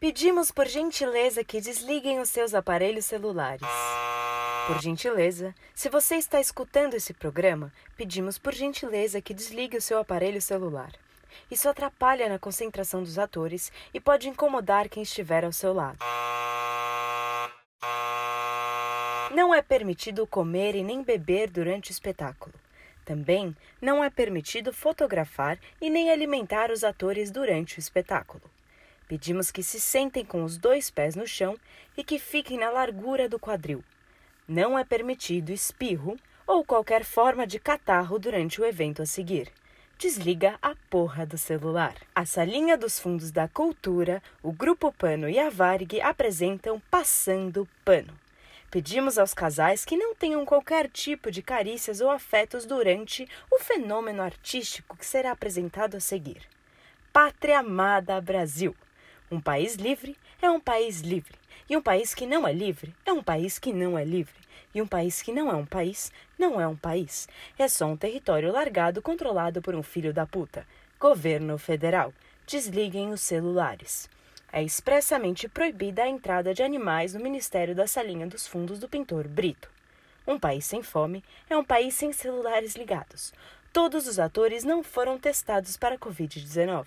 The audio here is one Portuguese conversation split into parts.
Pedimos por gentileza que desliguem os seus aparelhos celulares. Por gentileza, se você está escutando esse programa, pedimos por gentileza que desligue o seu aparelho celular. Isso atrapalha na concentração dos atores e pode incomodar quem estiver ao seu lado. Não é permitido comer e nem beber durante o espetáculo. Também não é permitido fotografar e nem alimentar os atores durante o espetáculo. Pedimos que se sentem com os dois pés no chão e que fiquem na largura do quadril. Não é permitido espirro ou qualquer forma de catarro durante o evento a seguir. Desliga a porra do celular. A Salinha dos Fundos da Cultura, o Grupo Pano e a Varg apresentam Passando Pano. Pedimos aos casais que não tenham qualquer tipo de carícias ou afetos durante o fenômeno artístico que será apresentado a seguir. Pátria Amada Brasil. Um país livre é um país livre. E um país que não é livre é um país que não é livre. E um país que não é um país não é um país. É só um território largado controlado por um filho da puta. Governo Federal. Desliguem os celulares. É expressamente proibida a entrada de animais no Ministério da Salinha dos Fundos do pintor Brito. Um país sem fome é um país sem celulares ligados. Todos os atores não foram testados para Covid-19.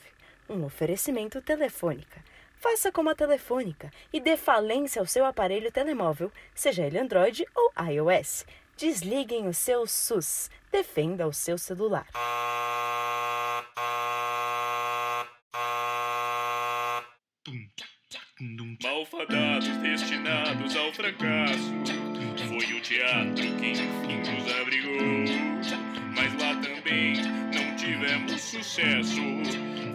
Um oferecimento telefônica. Faça como a Telefônica e dê falência ao seu aparelho telemóvel, seja ele Android ou iOS. Desliguem o seu SUS. Defenda o seu celular. Malfadados destinados ao fracasso. Foi o teatro que enfim nos abrigou. Tivemos sucesso.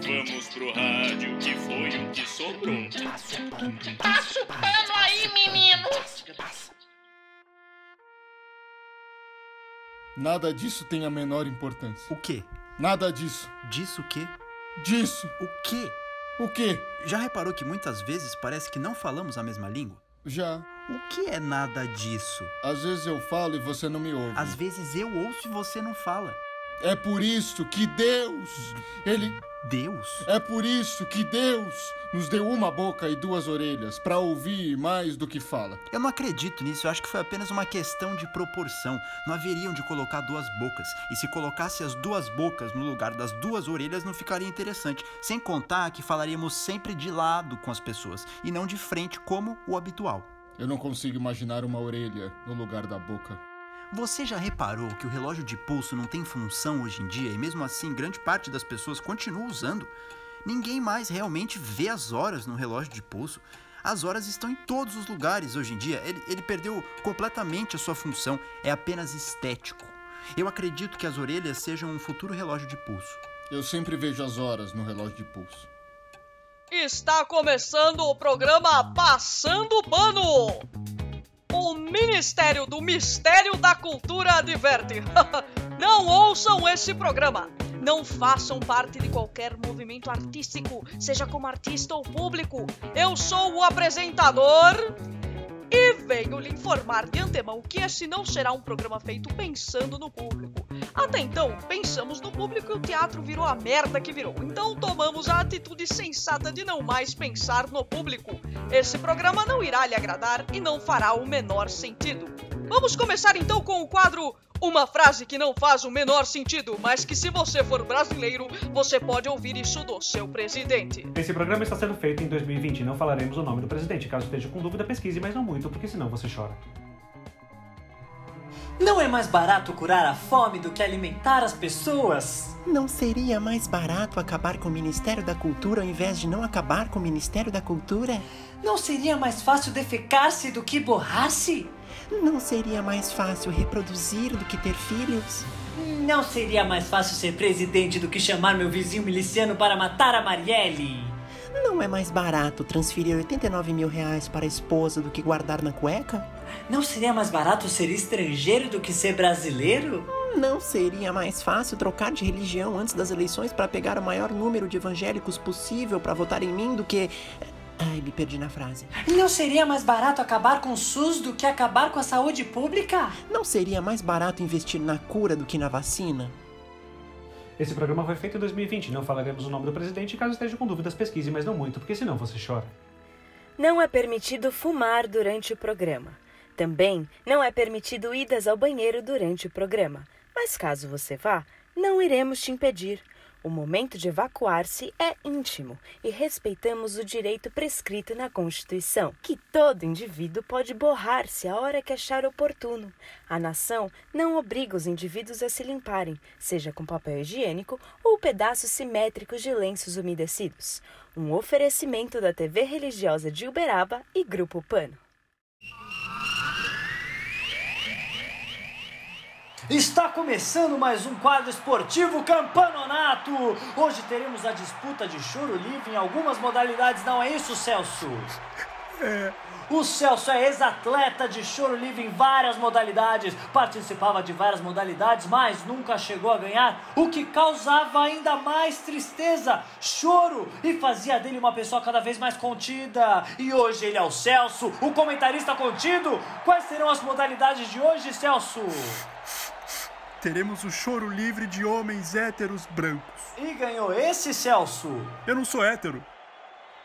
Vamos pro rádio, que foi o que sobrou. Passa o pano aí, menino! Nada disso tem a menor importância. O quê? Nada disso. Disso o quê? Disso. O quê? O quê? Já reparou que muitas vezes parece que não falamos a mesma língua? Já. O que é nada disso? Às vezes eu falo e você não me ouve. Às vezes eu ouço e você não fala. É por isso que Deus, ele Deus? é por isso que Deus nos deu uma boca e duas orelhas para ouvir mais do que fala. Eu não acredito nisso, eu acho que foi apenas uma questão de proporção. Não haveriam de colocar duas bocas. E se colocasse as duas bocas no lugar das duas orelhas, não ficaria interessante. Sem contar que falaríamos sempre de lado com as pessoas e não de frente como o habitual. Eu não consigo imaginar uma orelha no lugar da boca. Você já reparou que o relógio de pulso não tem função hoje em dia e mesmo assim grande parte das pessoas continua usando? Ninguém mais realmente vê as horas no relógio de pulso. As horas estão em todos os lugares hoje em dia. Ele, ele perdeu completamente a sua função, é apenas estético. Eu acredito que as orelhas sejam um futuro relógio de pulso. Eu sempre vejo as horas no relógio de pulso. Está começando o programa Passando Pano. Ministério do Mistério da Cultura adverte. Não ouçam esse programa. Não façam parte de qualquer movimento artístico, seja como artista ou público. Eu sou o apresentador e venho lhe informar de antemão que esse não será um programa feito pensando no público. Até então, pensamos no público e o teatro virou a merda que virou. Então tomamos a atitude sensata de não mais pensar no público. Esse programa não irá lhe agradar e não fará o menor sentido. Vamos começar então com o quadro Uma frase que não faz o menor sentido, mas que se você for brasileiro, você pode ouvir isso do seu presidente. Esse programa está sendo feito em 2020 e não falaremos o nome do presidente. Caso esteja com dúvida, pesquise, mas não muito, porque senão você chora. Não é mais barato curar a fome do que alimentar as pessoas? Não seria mais barato acabar com o Ministério da Cultura ao invés de não acabar com o Ministério da Cultura? Não seria mais fácil defecar-se do que borrar-se? Não seria mais fácil reproduzir do que ter filhos? Não seria mais fácil ser presidente do que chamar meu vizinho miliciano para matar a Marielle? Não é mais barato transferir 89 mil reais para a esposa do que guardar na cueca? Não seria mais barato ser estrangeiro do que ser brasileiro? Não seria mais fácil trocar de religião antes das eleições para pegar o maior número de evangélicos possível para votar em mim do que. Ai, me perdi na frase. Não seria mais barato acabar com o SUS do que acabar com a saúde pública? Não seria mais barato investir na cura do que na vacina? Esse programa foi feito em 2020 não falaremos o nome do presidente. Caso esteja com dúvidas, pesquise, mas não muito, porque senão você chora. não é permitido fumar durante o programa. Também não é permitido idas ao banheiro durante o programa. Mas caso você vá, não iremos te impedir. O momento de evacuar-se é íntimo e respeitamos o direito prescrito na Constituição, que todo indivíduo pode borrar-se a hora que achar oportuno. A nação não obriga os indivíduos a se limparem, seja com papel higiênico ou pedaços simétricos de lenços umedecidos. Um oferecimento da TV religiosa de Uberaba e Grupo Pano. Está começando mais um quadro esportivo Campanonato. Hoje teremos a disputa de choro livre em algumas modalidades, não é isso, Celso? É. O Celso é ex-atleta de choro livre em várias modalidades, participava de várias modalidades, mas nunca chegou a ganhar, o que causava ainda mais tristeza, choro e fazia dele uma pessoa cada vez mais contida. E hoje ele é o Celso, o comentarista contido. Quais serão as modalidades de hoje, Celso? Teremos o choro livre de homens héteros brancos. E ganhou esse, Celso? Eu não sou hétero.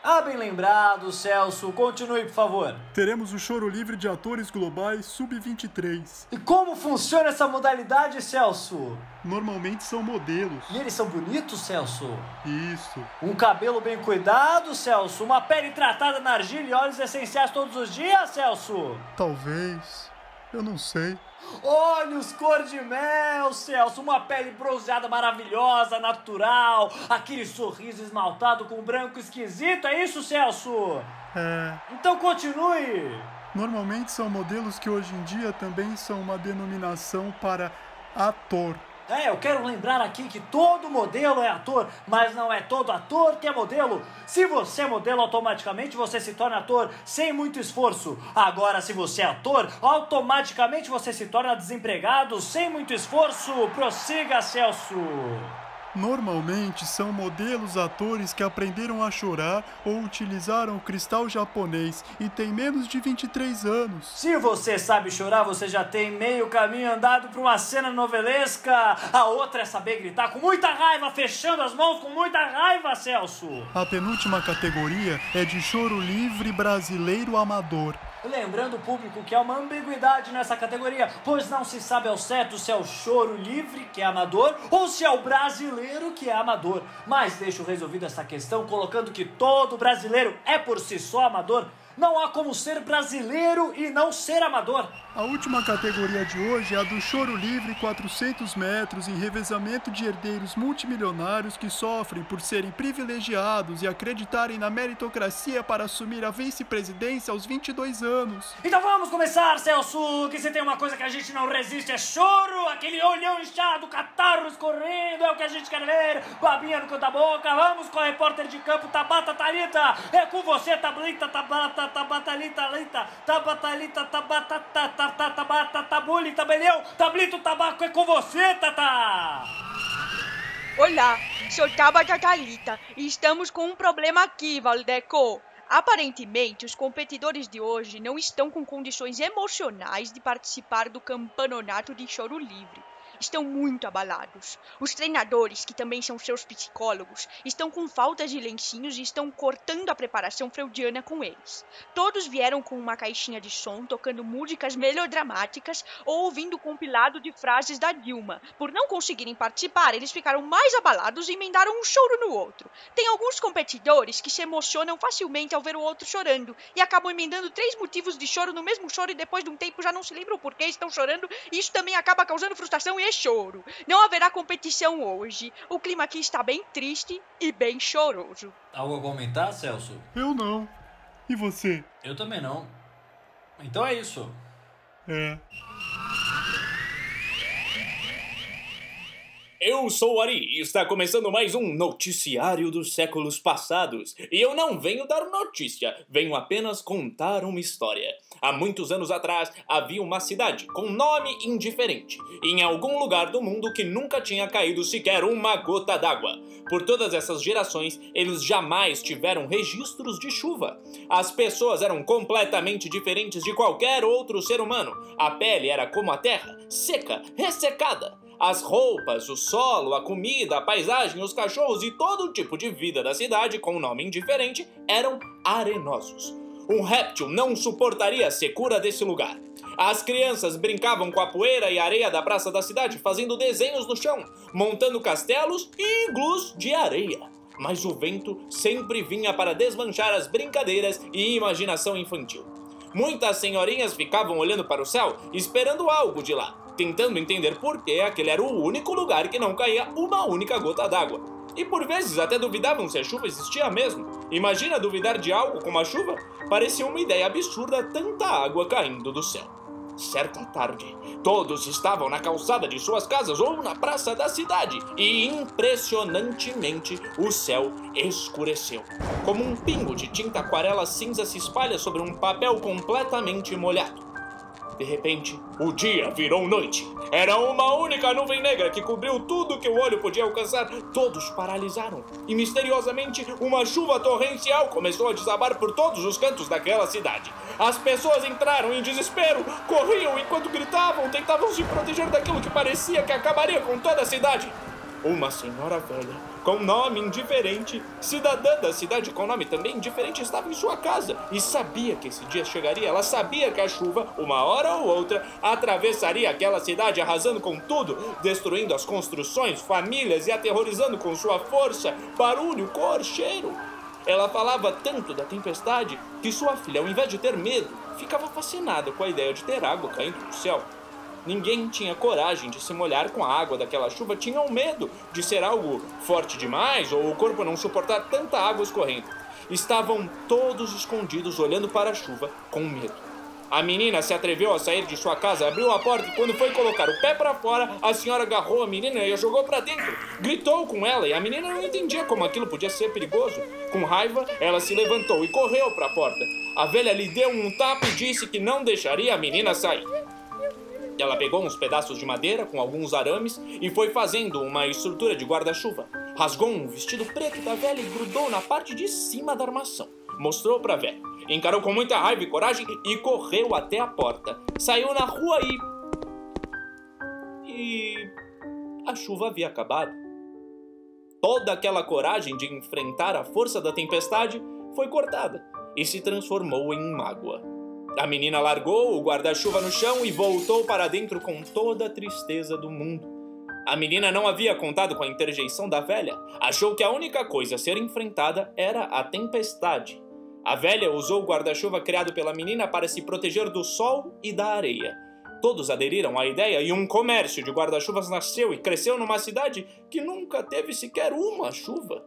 Ah, bem lembrado, Celso. Continue, por favor. Teremos o choro livre de atores globais sub-23. E como funciona essa modalidade, Celso? Normalmente são modelos. E eles são bonitos, Celso? Isso. Um cabelo bem cuidado, Celso? Uma pele tratada na argila e óleos essenciais todos os dias, Celso? Talvez. Eu não sei. Olhos cor de mel, Celso, uma pele bronzeada maravilhosa, natural, aquele sorriso esmaltado com branco esquisito, é isso, Celso? É. Então continue. Normalmente são modelos que hoje em dia também são uma denominação para ator. É, eu quero lembrar aqui que todo modelo é ator, mas não é todo ator que é modelo. Se você é modelo, automaticamente você se torna ator sem muito esforço. Agora, se você é ator, automaticamente você se torna desempregado sem muito esforço. Prossiga, Celso. Normalmente são modelos atores que aprenderam a chorar ou utilizaram o cristal japonês e têm menos de 23 anos. Se você sabe chorar, você já tem meio caminho andado para uma cena novelesca. A outra é saber gritar com muita raiva, fechando as mãos com muita raiva, Celso. A penúltima categoria é de choro livre brasileiro amador. Lembrando o público que há uma ambiguidade nessa categoria, pois não se sabe ao certo se é o choro livre, que é amador, ou se é o brasileiro, que é amador. Mas deixo resolvida essa questão colocando que todo brasileiro é por si só amador. Não há como ser brasileiro e não ser amador. A última categoria de hoje é a do choro livre 400 metros em revezamento de herdeiros multimilionários que sofrem por serem privilegiados e acreditarem na meritocracia para assumir a vice-presidência aos 22 anos. Então vamos começar, Celso, que se tem uma coisa que a gente não resiste é choro, aquele olhão inchado, catarro escorrendo, é o que a gente quer ver, babinha no canto da boca, vamos com a repórter de campo Tabata Talita, é com você, Tablita, Tabata, Tabatalita, Lita, Tabatalita, Tabata, Tabata, Tabata, Tabuli, Tabeleu, Tablito, Tabaco, é com você, Tata! Olá, sou Tabata Thalita e estamos com um problema aqui, Valdeco. Aparentemente, os competidores de hoje não estão com condições emocionais de participar do campeonato de choro livre. Estão muito abalados. Os treinadores, que também são seus psicólogos, estão com faltas de lencinhos e estão cortando a preparação freudiana com eles. Todos vieram com uma caixinha de som, tocando músicas melodramáticas ou ouvindo compilado de frases da Dilma. Por não conseguirem participar, eles ficaram mais abalados e emendaram um choro no outro. Tem alguns competidores que se emocionam facilmente ao ver o outro chorando e acabam emendando três motivos de choro no mesmo choro e depois de um tempo já não se lembram por que estão chorando e isso também acaba causando frustração e choro. Não haverá competição hoje. O clima aqui está bem triste e bem choroso. Algo a comentar, Celso? Eu não. E você? Eu também não. Então é isso. É. Eu sou o Ari e está começando mais um Noticiário dos Séculos Passados. E eu não venho dar notícia, venho apenas contar uma história. Há muitos anos atrás havia uma cidade com nome indiferente, em algum lugar do mundo que nunca tinha caído sequer uma gota d'água. Por todas essas gerações, eles jamais tiveram registros de chuva. As pessoas eram completamente diferentes de qualquer outro ser humano. A pele era como a terra, seca, ressecada. As roupas, o solo, a comida, a paisagem, os cachorros e todo tipo de vida da cidade com nome indiferente eram arenosos. Um réptil não suportaria a secura desse lugar. As crianças brincavam com a poeira e areia da praça da cidade, fazendo desenhos no chão, montando castelos e iglus de areia. Mas o vento sempre vinha para desmanchar as brincadeiras e imaginação infantil. Muitas senhorinhas ficavam olhando para o céu, esperando algo de lá, tentando entender por que aquele era o único lugar que não caía uma única gota d'água. E por vezes até duvidavam se a chuva existia mesmo. Imagina duvidar de algo como a chuva? Parecia uma ideia absurda tanta água caindo do céu. Certa tarde, todos estavam na calçada de suas casas ou na praça da cidade e, impressionantemente, o céu escureceu. Como um pingo de tinta aquarela cinza se espalha sobre um papel completamente molhado. De repente, o dia virou noite. Era uma única nuvem negra que cobriu tudo que o olho podia alcançar. Todos paralisaram. E misteriosamente, uma chuva torrencial começou a desabar por todos os cantos daquela cidade. As pessoas entraram em desespero, corriam enquanto gritavam, tentavam se proteger daquilo que parecia que acabaria com toda a cidade. Uma senhora velha, com nome indiferente, cidadã da cidade com nome também indiferente, estava em sua casa e sabia que esse dia chegaria. Ela sabia que a chuva, uma hora ou outra, atravessaria aquela cidade, arrasando com tudo, destruindo as construções, famílias e aterrorizando com sua força, barulho, cor, cheiro. Ela falava tanto da tempestade que sua filha, ao invés de ter medo, ficava fascinada com a ideia de ter água caindo do céu. Ninguém tinha coragem de se molhar com a água daquela chuva, tinham medo de ser algo forte demais ou o corpo não suportar tanta água escorrendo. Estavam todos escondidos olhando para a chuva com medo. A menina se atreveu a sair de sua casa, abriu a porta e quando foi colocar o pé para fora, a senhora agarrou a menina e a jogou para dentro. Gritou com ela e a menina não entendia como aquilo podia ser perigoso. Com raiva, ela se levantou e correu para a porta. A velha lhe deu um tapa e disse que não deixaria a menina sair. Ela pegou uns pedaços de madeira com alguns arames e foi fazendo uma estrutura de guarda-chuva. Rasgou um vestido preto da velha e grudou na parte de cima da armação. Mostrou para a velha. Encarou com muita raiva e coragem e correu até a porta. Saiu na rua e. E. A chuva havia acabado. Toda aquela coragem de enfrentar a força da tempestade foi cortada e se transformou em mágoa. A menina largou o guarda-chuva no chão e voltou para dentro com toda a tristeza do mundo. A menina não havia contado com a interjeição da velha. Achou que a única coisa a ser enfrentada era a tempestade. A velha usou o guarda-chuva criado pela menina para se proteger do sol e da areia. Todos aderiram à ideia e um comércio de guarda-chuvas nasceu e cresceu numa cidade que nunca teve sequer uma chuva.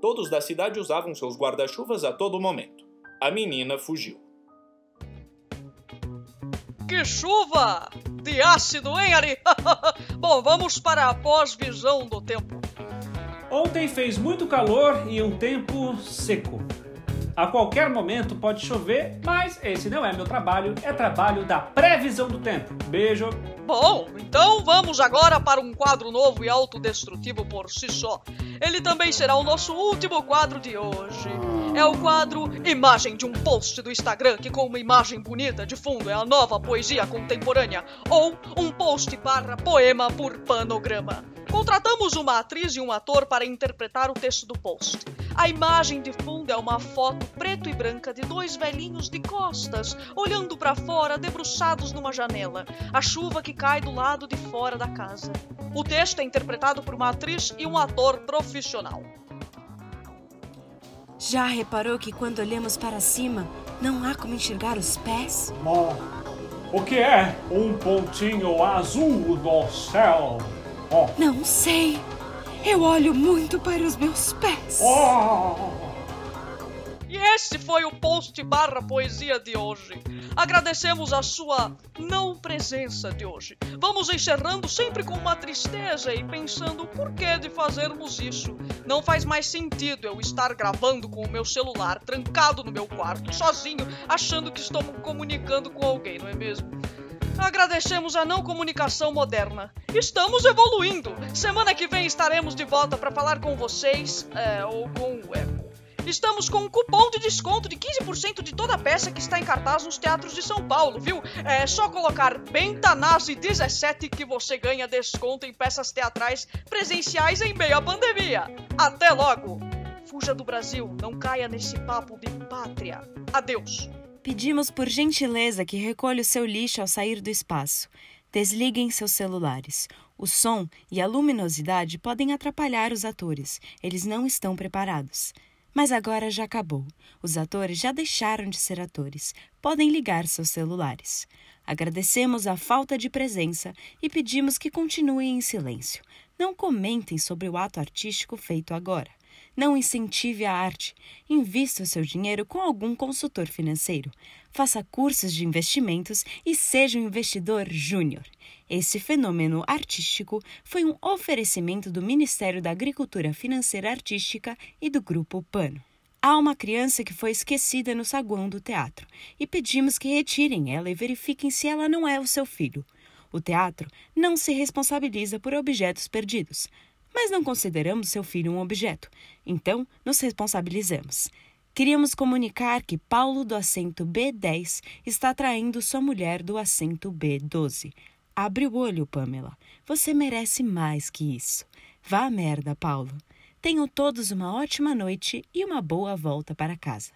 Todos da cidade usavam seus guarda-chuvas a todo momento. A menina fugiu. Que chuva! De ácido, hein, Ari? Bom, vamos para a pós-visão do tempo. Ontem fez muito calor e um tempo seco. A qualquer momento pode chover, mas esse não é meu trabalho, é trabalho da previsão do tempo. Beijo. Bom, então vamos agora para um quadro novo e autodestrutivo por si só. Ele também será o nosso último quadro de hoje. É o quadro Imagem de um post do Instagram, que com uma imagem bonita de fundo é a nova poesia contemporânea, ou um post barra poema por panograma. Contratamos uma atriz e um ator para interpretar o texto do post. A imagem de fundo é uma foto preto e branca de dois velhinhos de costas, olhando para fora, debruçados numa janela. A chuva que cai do lado de fora da casa. O texto é interpretado por uma atriz e um ator profissional. Já reparou que quando olhamos para cima, não há como enxergar os pés? Bom, o que é um pontinho azul no céu? Oh. Não sei. Eu olho muito para os meus pés. Oh. E esse foi o post barra poesia de hoje. Agradecemos a sua não presença de hoje. Vamos encerrando sempre com uma tristeza e pensando o porquê de fazermos isso. Não faz mais sentido eu estar gravando com o meu celular trancado no meu quarto, sozinho, achando que estou comunicando com alguém, não é mesmo? Agradecemos a não comunicação moderna. Estamos evoluindo. Semana que vem estaremos de volta para falar com vocês, é, ou com o Eco. Estamos com um cupom de desconto de 15% de toda a peça que está em cartaz nos teatros de São Paulo, viu? É só colocar Bentanase17 que você ganha desconto em peças teatrais presenciais em meio à pandemia. Até logo! fuja do Brasil, não caia nesse papo de pátria. Adeus. Pedimos por gentileza que recolha o seu lixo ao sair do espaço. Desliguem seus celulares. O som e a luminosidade podem atrapalhar os atores. Eles não estão preparados. Mas agora já acabou. Os atores já deixaram de ser atores. Podem ligar seus celulares. Agradecemos a falta de presença e pedimos que continuem em silêncio. Não comentem sobre o ato artístico feito agora. Não incentive a arte. Invista o seu dinheiro com algum consultor financeiro. Faça cursos de investimentos e seja um investidor júnior. Esse fenômeno artístico foi um oferecimento do Ministério da Agricultura Financeira Artística e do Grupo Pano. Há uma criança que foi esquecida no saguão do teatro e pedimos que retirem ela e verifiquem se ela não é o seu filho. O teatro não se responsabiliza por objetos perdidos, mas não consideramos seu filho um objeto, então nos responsabilizamos. Queríamos comunicar que Paulo do assento B10 está traindo sua mulher do assento B12. Abre o olho, Pamela. Você merece mais que isso. Vá à merda, Paulo. Tenham todos uma ótima noite e uma boa volta para casa.